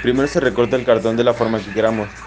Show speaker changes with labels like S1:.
S1: Primero se recorta el cartón de la forma que queramos.